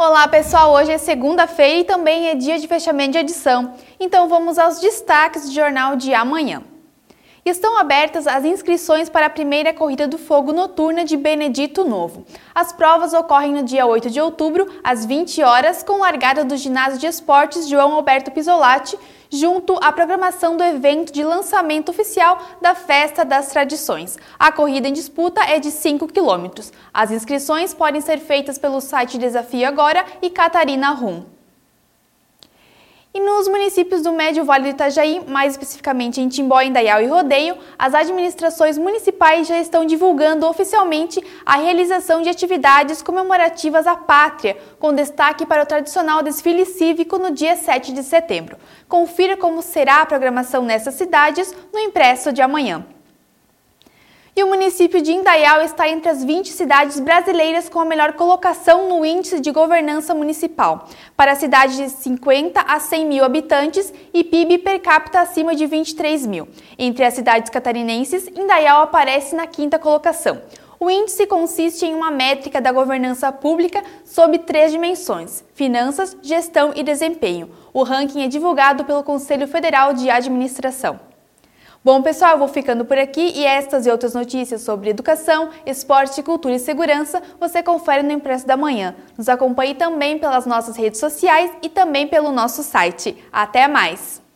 Olá pessoal, hoje é segunda-feira e também é dia de fechamento de edição. Então vamos aos destaques do jornal de amanhã. Estão abertas as inscrições para a primeira corrida do fogo noturna de Benedito Novo. As provas ocorrem no dia 8 de outubro, às 20 horas, com largada do ginásio de esportes João Alberto Pisolatti, junto à programação do evento de lançamento oficial da Festa das Tradições. A corrida em disputa é de 5 quilômetros. As inscrições podem ser feitas pelo site Desafio Agora e Catarina Rum. E nos municípios do Médio Vale do Itajaí, mais especificamente em Timbó, Indaial e Rodeio, as administrações municipais já estão divulgando oficialmente a realização de atividades comemorativas à pátria, com destaque para o tradicional desfile cívico no dia 7 de setembro. Confira como será a programação nessas cidades no impresso de amanhã. E o município de Indaial está entre as 20 cidades brasileiras com a melhor colocação no índice de governança municipal. Para cidades de 50 a 100 mil habitantes e PIB per capita acima de 23 mil. Entre as cidades catarinenses, Indaial aparece na quinta colocação. O índice consiste em uma métrica da governança pública sob três dimensões: finanças, gestão e desempenho. O ranking é divulgado pelo Conselho Federal de Administração. Bom, pessoal, eu vou ficando por aqui e estas e outras notícias sobre educação, esporte, cultura e segurança você confere no Impresso da Manhã. Nos acompanhe também pelas nossas redes sociais e também pelo nosso site. Até mais!